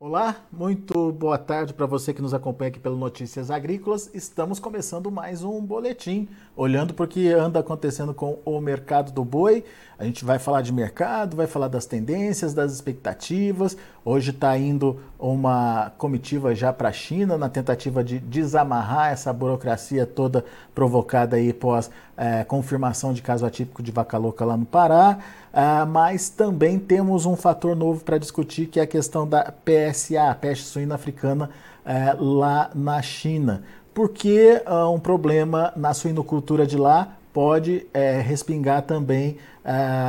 Olá, muito boa tarde para você que nos acompanha aqui pelo Notícias Agrícolas. Estamos começando mais um boletim, olhando o que anda acontecendo com o mercado do boi. A gente vai falar de mercado, vai falar das tendências, das expectativas. Hoje está indo uma comitiva já para a China na tentativa de desamarrar essa burocracia toda provocada aí pós é, confirmação de caso atípico de vaca louca lá no Pará. Uh, mas também temos um fator novo para discutir, que é a questão da PSA, peste suína africana, uh, lá na China. Porque uh, um problema na suinocultura de lá pode eh, respingar também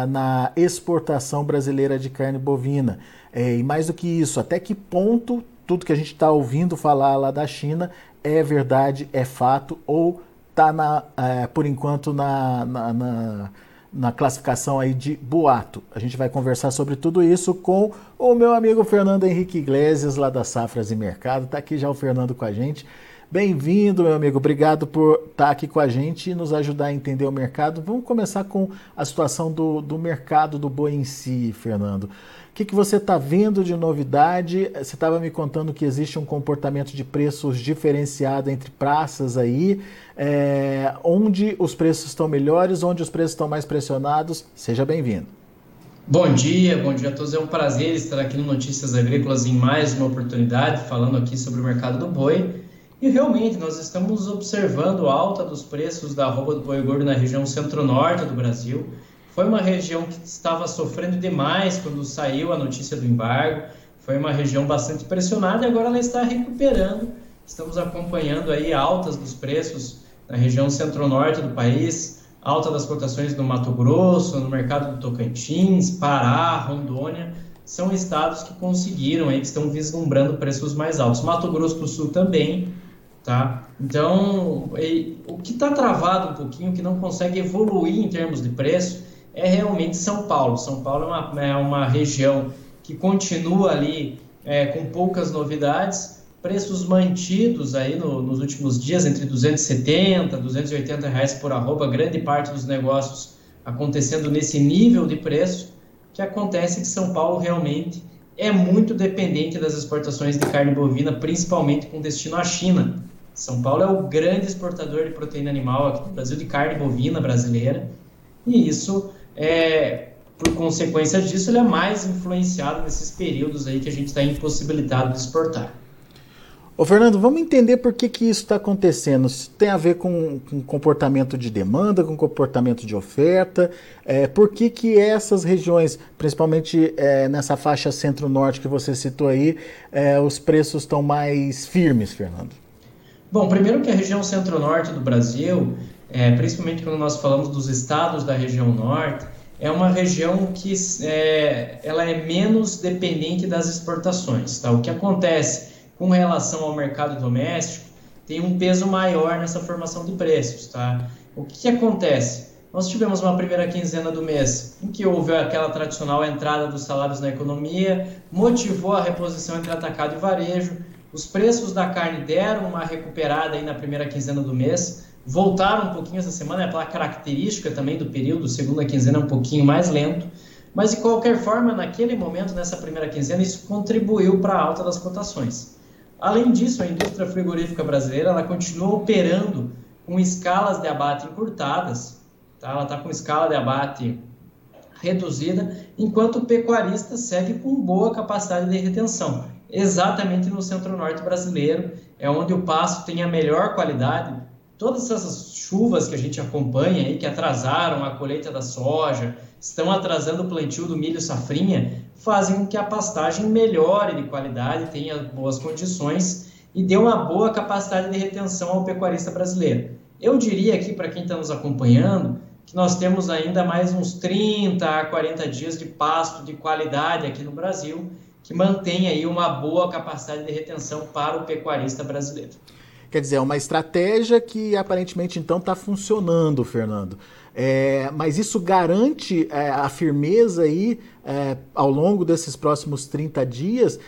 na exportação brasileira de carne bovina. E mais do que isso, até que ponto tudo que a gente está ouvindo falar lá da China é verdade, é fato, ou está, por enquanto, na, na, na na classificação aí de boato. A gente vai conversar sobre tudo isso com o meu amigo Fernando Henrique Iglesias, lá da Safras e Mercado. Está aqui já o Fernando com a gente. Bem-vindo, meu amigo. Obrigado por estar aqui com a gente e nos ajudar a entender o mercado. Vamos começar com a situação do, do mercado do boi em si, Fernando. O que, que você está vendo de novidade? Você estava me contando que existe um comportamento de preços diferenciado entre praças aí. É, onde os preços estão melhores, onde os preços estão mais pressionados? Seja bem-vindo. Bom dia, bom dia a todos. É um prazer estar aqui no Notícias Agrícolas em mais uma oportunidade, falando aqui sobre o mercado do boi. E realmente nós estamos observando alta dos preços da arroba do boi gordo na região centro-norte do Brasil. Foi uma região que estava sofrendo demais quando saiu a notícia do embargo. Foi uma região bastante pressionada e agora ela está recuperando. Estamos acompanhando aí altas dos preços na região centro-norte do país, alta das cotações no Mato Grosso, no mercado do Tocantins, Pará, Rondônia são estados que conseguiram aí, que estão vislumbrando preços mais altos. Mato Grosso do Sul também, Tá? Então, o que está travado um pouquinho, que não consegue evoluir em termos de preço, é realmente São Paulo. São Paulo é uma, é uma região que continua ali é, com poucas novidades, preços mantidos aí no, nos últimos dias entre 270 e 280 reais por arroba, grande parte dos negócios acontecendo nesse nível de preço, que acontece que São Paulo realmente é muito dependente das exportações de carne bovina, principalmente com destino à China. São Paulo é o grande exportador de proteína animal aqui do Brasil, de carne bovina brasileira, e isso, é, por consequência disso, ele é mais influenciado nesses períodos aí que a gente está impossibilitado de exportar. Ô Fernando, vamos entender por que, que isso está acontecendo. Isso tem a ver com, com comportamento de demanda, com comportamento de oferta. É, por que, que essas regiões, principalmente é, nessa faixa centro-norte que você citou aí, é, os preços estão mais firmes, Fernando? Bom, primeiro que a região centro-norte do Brasil, é, principalmente quando nós falamos dos estados da região norte, é uma região que é, ela é menos dependente das exportações. Tá? O que acontece com relação ao mercado doméstico tem um peso maior nessa formação de preços. Tá? O que, que acontece? Nós tivemos uma primeira quinzena do mês em que houve aquela tradicional entrada dos salários na economia, motivou a reposição entre atacado e varejo, os preços da carne deram uma recuperada aí na primeira quinzena do mês, voltaram um pouquinho essa semana, é pela característica também do período, segunda quinzena é um pouquinho mais lento, mas de qualquer forma, naquele momento, nessa primeira quinzena, isso contribuiu para a alta das cotações. Além disso, a indústria frigorífica brasileira ela continua operando com escalas de abate encurtadas, tá? ela está com escala de abate reduzida, enquanto o pecuarista segue com boa capacidade de retenção exatamente no centro-norte brasileiro, é onde o pasto tem a melhor qualidade. Todas essas chuvas que a gente acompanha aí, que atrasaram a colheita da soja, estão atrasando o plantio do milho safrinha, fazem com que a pastagem melhore de qualidade, tenha boas condições e dê uma boa capacidade de retenção ao pecuarista brasileiro. Eu diria aqui para quem está nos acompanhando que nós temos ainda mais uns 30 a 40 dias de pasto de qualidade aqui no Brasil que mantém aí uma boa capacidade de retenção para o pecuarista brasileiro. Quer dizer, é uma estratégia que aparentemente então está funcionando, Fernando. É, mas isso garante é, a firmeza aí é, ao longo desses próximos 30 dias?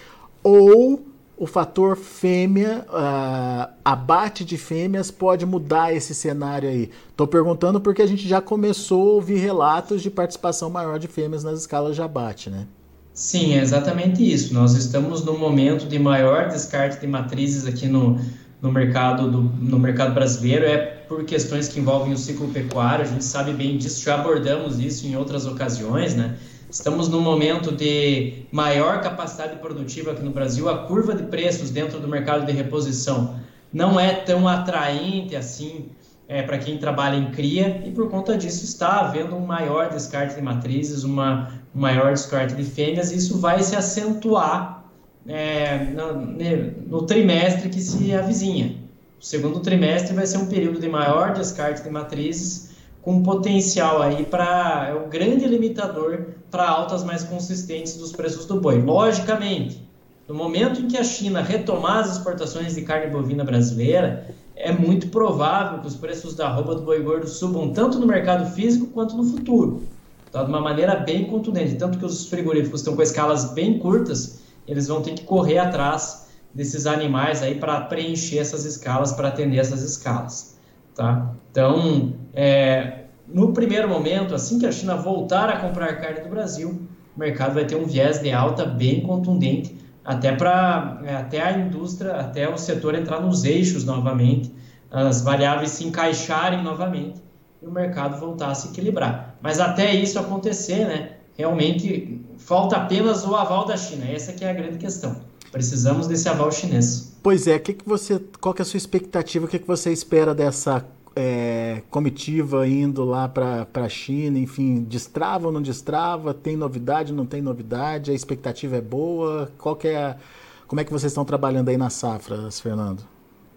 Ou o fator fêmea, uh, abate de fêmeas, pode mudar esse cenário aí? Estou perguntando porque a gente já começou a ouvir relatos de participação maior de fêmeas nas escalas de abate, né? Sim, é exatamente isso. Nós estamos no momento de maior descarte de matrizes aqui no, no, mercado, do, no mercado brasileiro. É por questões que envolvem o ciclo pecuário, a gente sabe bem disso, já abordamos isso em outras ocasiões, né? Estamos num momento de maior capacidade produtiva aqui no Brasil, a curva de preços dentro do mercado de reposição não é tão atraente assim é, para quem trabalha em cria e por conta disso está havendo um maior descarte de matrizes, uma, um maior descarte de fêmeas e isso vai se acentuar é, no, no trimestre que se avizinha. O segundo trimestre vai ser um período de maior descarte de matrizes com potencial aí para é o grande limitador para altas mais consistentes dos preços do boi. Logicamente, no momento em que a China retomar as exportações de carne bovina brasileira, é muito provável que os preços da roupa do boi gordo subam tanto no mercado físico quanto no futuro, tá? de uma maneira bem contundente. Tanto que os frigoríficos estão com escalas bem curtas, eles vão ter que correr atrás desses animais aí para preencher essas escalas, para atender essas escalas. Tá? Então, é, no primeiro momento, assim que a China voltar a comprar carne do Brasil, o mercado vai ter um viés de alta bem contundente, até para é, até a indústria, até o setor entrar nos eixos novamente, as variáveis se encaixarem novamente e o mercado voltar a se equilibrar. Mas até isso acontecer, né, realmente falta apenas o aval da China. Essa que é a grande questão. Precisamos desse aval chinês. Pois é, que que você, qual que é a sua expectativa? O que, que você espera dessa é, comitiva indo lá para a China, enfim, destrava ou não destrava? Tem novidade, não tem novidade? A expectativa é boa? Qual que é a, como é que vocês estão trabalhando aí nas safras, Fernando?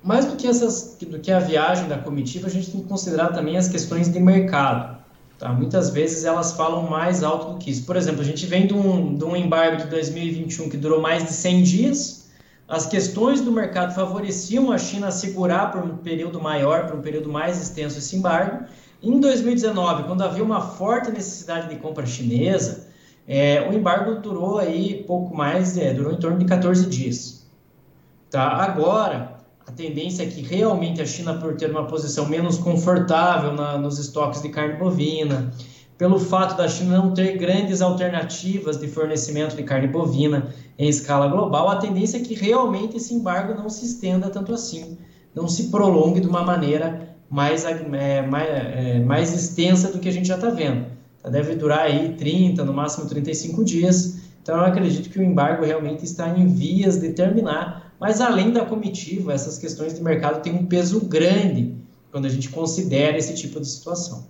Mais do que, essas, do que a viagem da comitiva, a gente tem que considerar também as questões de mercado. Tá? Muitas vezes elas falam mais alto do que isso. Por exemplo, a gente vem de um, de um embargo de 2021 que durou mais de 100 dias, as questões do mercado favoreciam a China a segurar por um período maior, por um período mais extenso esse embargo. Em 2019, quando havia uma forte necessidade de compra chinesa, é, o embargo durou aí pouco mais, é, durou em torno de 14 dias. Tá? Agora, a tendência é que realmente a China, por ter uma posição menos confortável na, nos estoques de carne bovina, pelo fato da China não ter grandes alternativas de fornecimento de carne bovina em escala global, a tendência é que realmente esse embargo não se estenda tanto assim, não se prolongue de uma maneira mais, é, mais, é, mais extensa do que a gente já está vendo. Deve durar aí 30, no máximo 35 dias. Então eu acredito que o embargo realmente está em vias de terminar, mas além da comitiva, essas questões de mercado têm um peso grande quando a gente considera esse tipo de situação.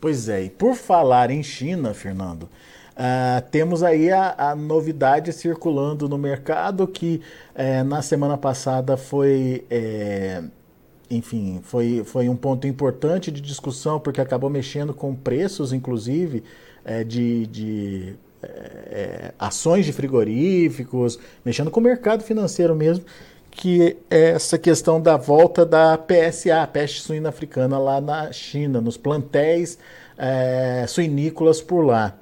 Pois é, e por falar em China, Fernando, uh, temos aí a, a, novidade circulando no mercado que uh, na semana passada foi, uh, enfim, foi, foi um ponto importante de discussão porque acabou mexendo com preços, inclusive, eh, de, de ações de frigoríficos, mexendo com o mercado financeiro mesmo que é essa questão da volta da PSA, a peste suína africana, lá na China, nos plantéis é, suinícolas por lá.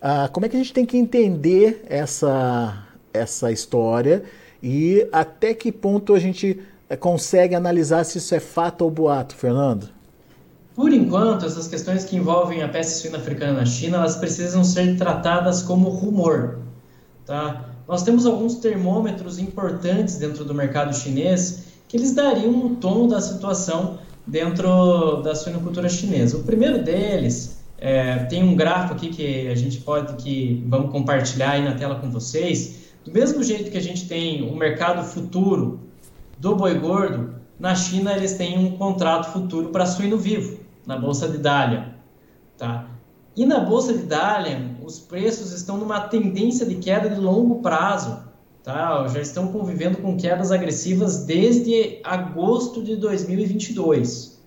Ah, como é que a gente tem que entender essa, essa história e até que ponto a gente é, consegue analisar se isso é fato ou boato, Fernando? Por enquanto, essas questões que envolvem a peste suína africana na China, elas precisam ser tratadas como rumor, tá? Nós temos alguns termômetros importantes dentro do mercado chinês que eles dariam um tom da situação dentro da suinocultura chinesa. O primeiro deles é, tem um gráfico aqui que a gente pode que vamos compartilhar aí na tela com vocês. Do mesmo jeito que a gente tem o mercado futuro do boi gordo, na China eles têm um contrato futuro para suíno vivo na bolsa de Dalian, tá? E na bolsa de Dalian, os preços estão numa tendência de queda de longo prazo. Tá? Já estão convivendo com quedas agressivas desde agosto de 2022.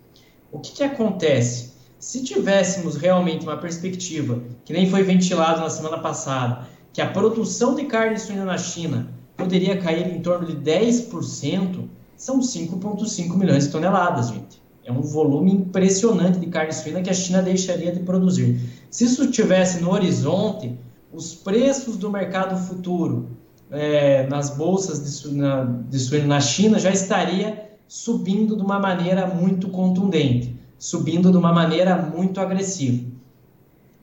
O que, que acontece? Se tivéssemos realmente uma perspectiva, que nem foi ventilado na semana passada, que a produção de carne suína na China poderia cair em torno de 10%, são 5,5 milhões de toneladas, gente. É um volume impressionante de carne suína que a China deixaria de produzir. Se isso estivesse no horizonte, os preços do mercado futuro é, nas bolsas de suíno, de suíno na China já estaria subindo de uma maneira muito contundente, subindo de uma maneira muito agressiva.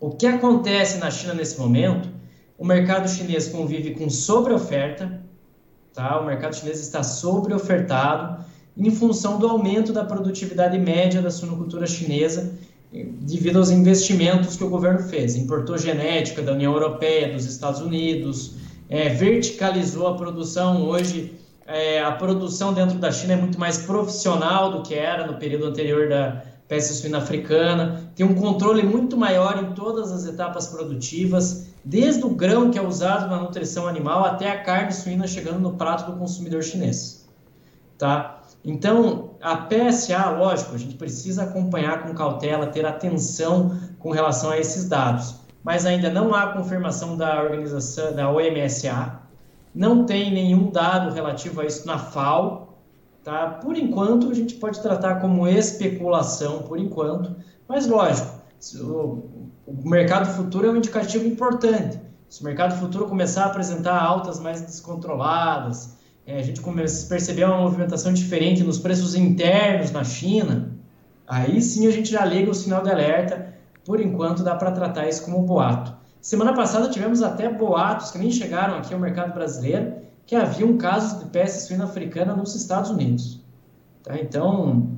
O que acontece na China nesse momento O mercado chinês convive com sobreoferta, tá? O mercado chinês está sobreofertado em função do aumento da produtividade média da suinocultura chinesa devido aos investimentos que o governo fez. Importou genética da União Europeia, dos Estados Unidos, é, verticalizou a produção. Hoje, é, a produção dentro da China é muito mais profissional do que era no período anterior da peste suína africana. Tem um controle muito maior em todas as etapas produtivas, desde o grão que é usado na nutrição animal até a carne suína chegando no prato do consumidor chinês. Tá? Então, a PSA, lógico, a gente precisa acompanhar com cautela, ter atenção com relação a esses dados, mas ainda não há confirmação da organização, da OMSA, não tem nenhum dado relativo a isso na FAO, tá? Por enquanto, a gente pode tratar como especulação, por enquanto, mas lógico, o, o mercado futuro é um indicativo importante. Se o mercado futuro começar a apresentar altas mais descontroladas, é, a gente percebeu uma movimentação diferente nos preços internos na China, aí sim a gente já liga o sinal de alerta. Por enquanto, dá para tratar isso como boato. Semana passada tivemos até boatos que nem chegaram aqui ao mercado brasileiro, que haviam casos de peste suína africana nos Estados Unidos. Tá? Então,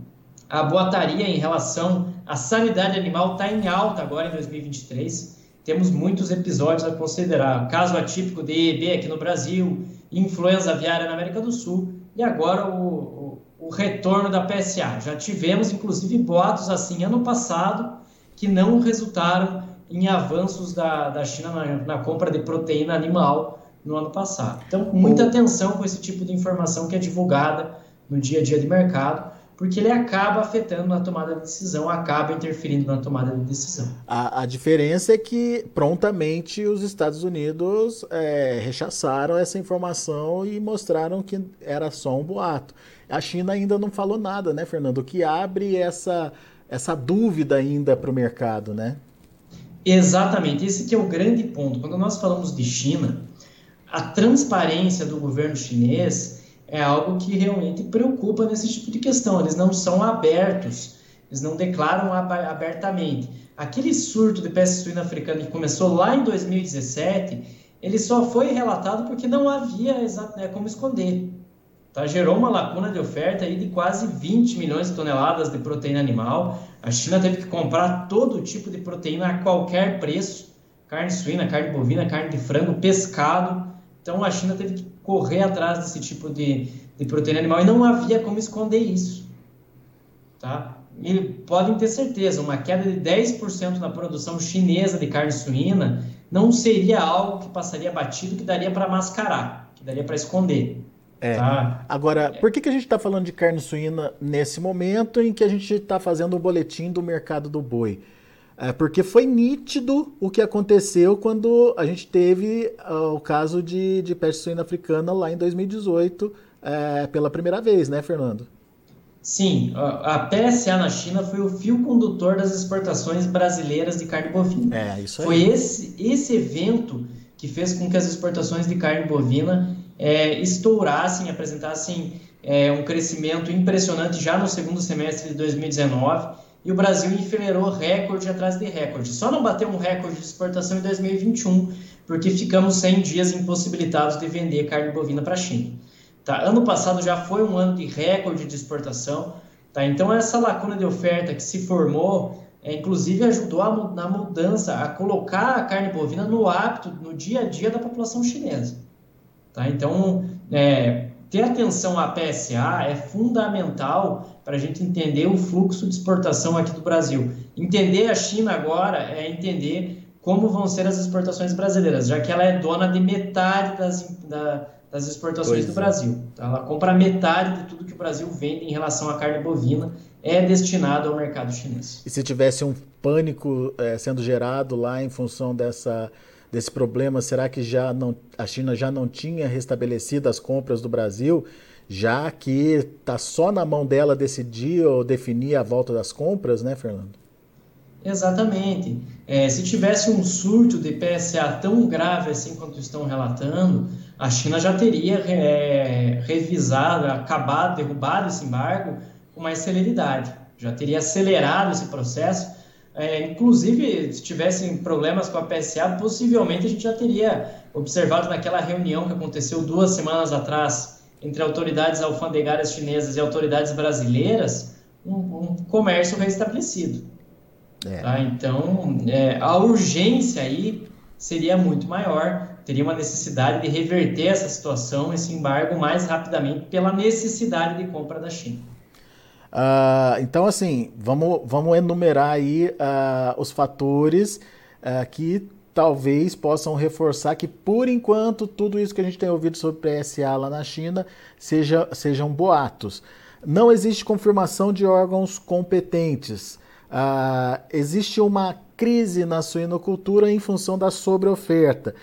a boataria em relação à sanidade animal está em alta agora em 2023. Temos muitos episódios a considerar. Caso atípico de EB aqui no Brasil, influenza aviária na América do Sul e agora o, o, o retorno da PSA. Já tivemos, inclusive, boatos assim ano passado que não resultaram em avanços da, da China na, na compra de proteína animal no ano passado. Então, muita atenção com esse tipo de informação que é divulgada no dia a dia de mercado porque ele acaba afetando na tomada de decisão, acaba interferindo na tomada de decisão. A, a diferença é que prontamente os Estados Unidos é, rechaçaram essa informação e mostraram que era só um boato. A China ainda não falou nada, né, Fernando? O que abre essa, essa dúvida ainda para o mercado, né? Exatamente, esse que é o grande ponto. Quando nós falamos de China, a transparência do governo chinês é algo que realmente preocupa nesse tipo de questão. Eles não são abertos, eles não declaram abertamente. Aquele surto de peste suína africana que começou lá em 2017, ele só foi relatado porque não havia né, como esconder. Tá? Gerou uma lacuna de oferta aí de quase 20 milhões de toneladas de proteína animal. A China teve que comprar todo tipo de proteína a qualquer preço: carne suína, carne bovina, carne de frango, pescado. Então a China teve que correr atrás desse tipo de, de proteína animal e não havia como esconder isso. Tá? E podem ter certeza, uma queda de 10% na produção chinesa de carne suína não seria algo que passaria batido, que daria para mascarar, que daria para esconder. É. Tá? Agora, por que, que a gente está falando de carne suína nesse momento em que a gente está fazendo o boletim do mercado do boi? É porque foi nítido o que aconteceu quando a gente teve uh, o caso de, de peste suína africana lá em 2018 é, pela primeira vez, né, Fernando? Sim, a PSA na China foi o fio condutor das exportações brasileiras de carne bovina. É, isso aí. Foi esse, esse evento que fez com que as exportações de carne bovina é, estourassem, apresentassem é, um crescimento impressionante já no segundo semestre de 2019 e o Brasil enfileirou recorde atrás de recorde. Só não bateu um recorde de exportação em 2021, porque ficamos 100 dias impossibilitados de vender carne bovina para a China. Tá? Ano passado já foi um ano de recorde de exportação, tá? então essa lacuna de oferta que se formou, é, inclusive ajudou a, na mudança, a colocar a carne bovina no hábito, no dia a dia da população chinesa. Tá? Então, é, ter atenção à PSA é fundamental para a gente entender o fluxo de exportação aqui do Brasil. Entender a China agora é entender como vão ser as exportações brasileiras, já que ela é dona de metade das, da, das exportações pois do é. Brasil. Então, ela compra metade de tudo que o Brasil vende em relação à carne bovina, é destinado ao mercado chinês. E se tivesse um pânico é, sendo gerado lá em função dessa desse problema? Será que já não, a China já não tinha restabelecido as compras do Brasil, já que está só na mão dela decidir ou definir a volta das compras, né, Fernando? Exatamente. É, se tivesse um surto de PSA tão grave assim quanto estão relatando, a China já teria é, revisado, acabado, derrubado esse embargo com mais celeridade. Já teria acelerado esse processo É, inclusive, se tivessem problemas com a PSA, possivelmente a gente já teria observado naquela reunião que aconteceu duas semanas atrás entre autoridades alfandegárias chinesas e autoridades brasileiras, um, um comércio restabelecido. É. Tá? Então, é, a urgência aí seria muito maior, teria uma necessidade de reverter essa situação, esse embargo, mais rapidamente pela necessidade de compra da China. Uh, então, assim, vamos, vamos enumerar aí uh, os fatores uh, que talvez possam reforçar que, por enquanto, tudo isso que a gente tem ouvido sobre PSA lá na China seja, sejam boatos. Não existe confirmação de órgãos competentes. existe uma crise na suinocultura em função da sobreoferta.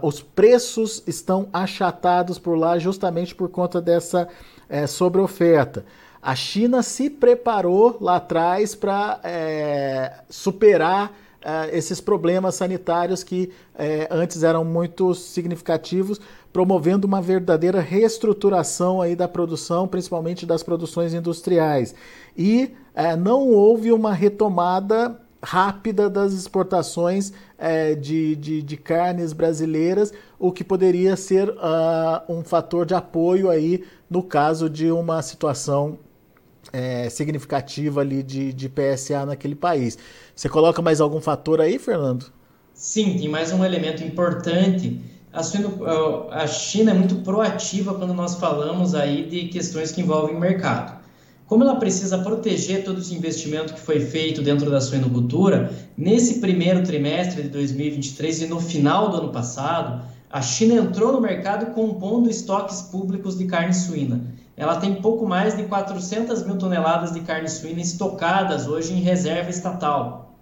os preços estão achatados por lá justamente por conta dessa é, sobreoferta. A China se preparou lá atrás para é, superar é, esses problemas sanitários que é, antes eram muito significativos, promovendo uma verdadeira reestruturação aí da produção, principalmente das produções industriais. E é, não houve uma retomada rápida das exportações é, de, de, de, carnes brasileiras, o que poderia ser uh, um fator de apoio aí no caso de uma situação é, significativa ali de, de PSA naquele país. Você coloca mais algum fator aí, Fernando? Sim, tem mais um elemento importante. A, a China é muito proativa quando nós falamos aí de questões que envolvem mercado. Como ela precisa proteger todo esse investimento que foi feito dentro da suinocultura, nesse primeiro trimestre de 2023 e no final do ano passado, a China entrou no mercado compondo estoques públicos de carne suína ela tem pouco mais de 400 mil toneladas de carne suína estocadas hoje em reserva estatal.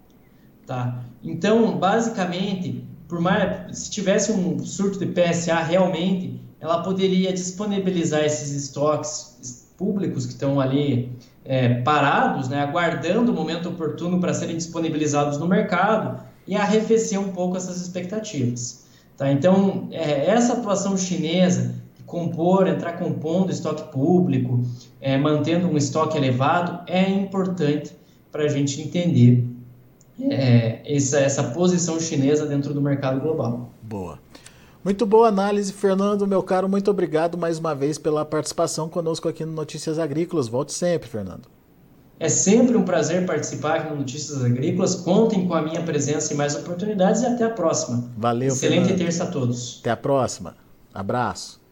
Tá? Então, basicamente, por mais, se tivesse um surto de PSA realmente, ela poderia disponibilizar esses estoques públicos que estão ali é, parados, né, aguardando o momento oportuno para serem disponibilizados no mercado e arrefecer um pouco essas expectativas. Tá? Então, é, essa atuação chinesa compor, entrar compondo estoque público, é, mantendo um estoque elevado, é importante para a gente entender é, essa, essa posição chinesa dentro do mercado global. Boa. Muito boa análise, Fernando, meu caro. Muito obrigado mais uma vez pela participação conosco aqui no Notícias Agrícolas. Volte sempre, Fernando. É sempre um prazer participar aqui no Notícias Agrícolas. Contem com a minha presença em mais oportunidades e até a próxima. Valeu, Excelente Fernando. terça a todos. Até a próxima. Abraço.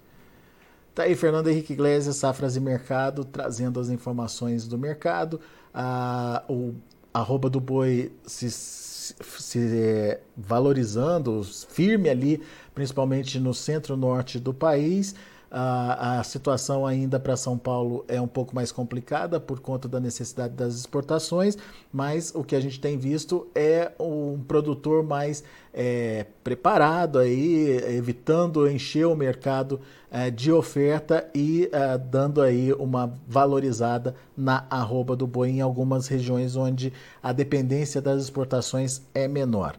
Tá aí Fernando Henrique Iglesias, Safras e Mercado, trazendo as informações do mercado. Ah, o arroba do boi se, se valorizando, firme ali, principalmente no centro-norte do país. A, situação ainda para São Paulo é um pouco mais complicada por conta da necessidade das exportações, mas o que a gente tem visto é um produtor mais é, preparado aí, evitando encher o mercado é, de oferta e é, dando aí uma valorizada na arroba do boi em algumas regiões onde a dependência das exportações é menor.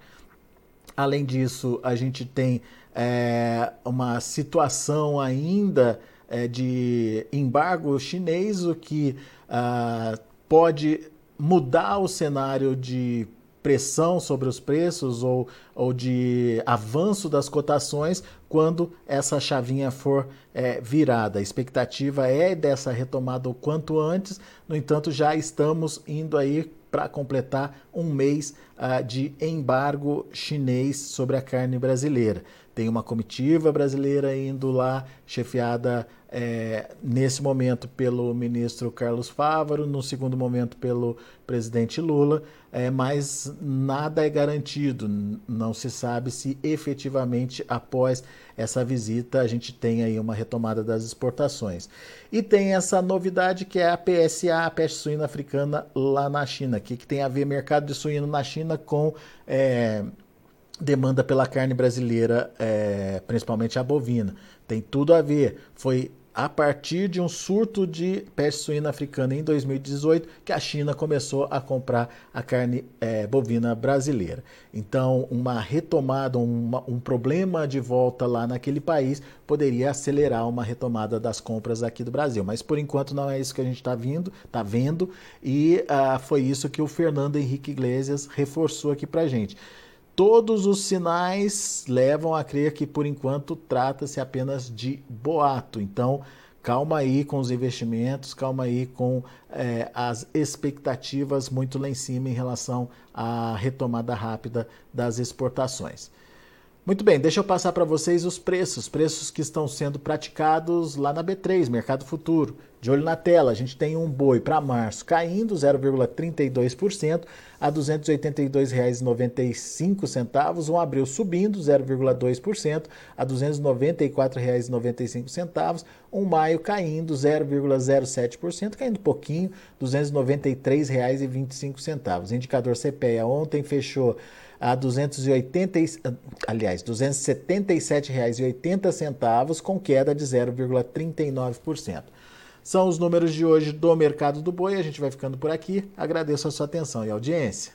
Além disso, a gente tem é, uma situação ainda é, de embargo chinês, o que ah, pode mudar o cenário de pressão sobre os preços ou, ou de avanço das cotações quando essa chavinha for é, virada. A expectativa é dessa retomada o quanto antes, no entanto, já estamos indo aí para completar um mês uh, de embargo chinês sobre a carne brasileira. Tem uma comitiva brasileira indo lá, chefiada é, nesse momento pelo ministro Carlos Fávaro, no segundo momento pelo presidente Lula, é, mas nada é garantido. Não se sabe se efetivamente após essa visita a gente tem aí uma retomada das exportações. E tem essa novidade que é a PSA, a peste suína africana lá na China, que, que tem a ver mercado de suíno na China com é, demanda pela carne brasileira, é, principalmente a bovina. Tem tudo a ver. Foi a partir de um surto de peste suína africana em 2018, que a China começou a comprar a carne é, bovina brasileira. Então, uma retomada, uma, um problema de volta lá naquele país poderia acelerar uma retomada das compras aqui do Brasil. Mas por enquanto não é isso que a gente está vindo, tá vendo, e ah, foi isso que o Fernando Henrique Iglesias reforçou aqui para gente. Todos os sinais levam a crer que, por enquanto, trata-se apenas de boato. Então, calma aí com os investimentos, calma aí com é, as expectativas muito lá em cima em relação à retomada rápida das exportações. Muito bem, deixa eu passar para vocês os preços, preços que estão sendo praticados lá na B3, Mercado Futuro. De olho na tela, a gente tem um boi para março caindo 0,32% a R$ 282,95, um abril subindo 0,2% a R$ 294,95, um maio caindo 0,07%, caindo pouquinho, R$ 293,25. Indicador CPEA ontem fechou a 280, aliás, R$ 277,80 com queda de 0,39%. São os números de hoje do mercado do boi. A gente vai ficando por aqui. Agradeço a sua atenção e audiência.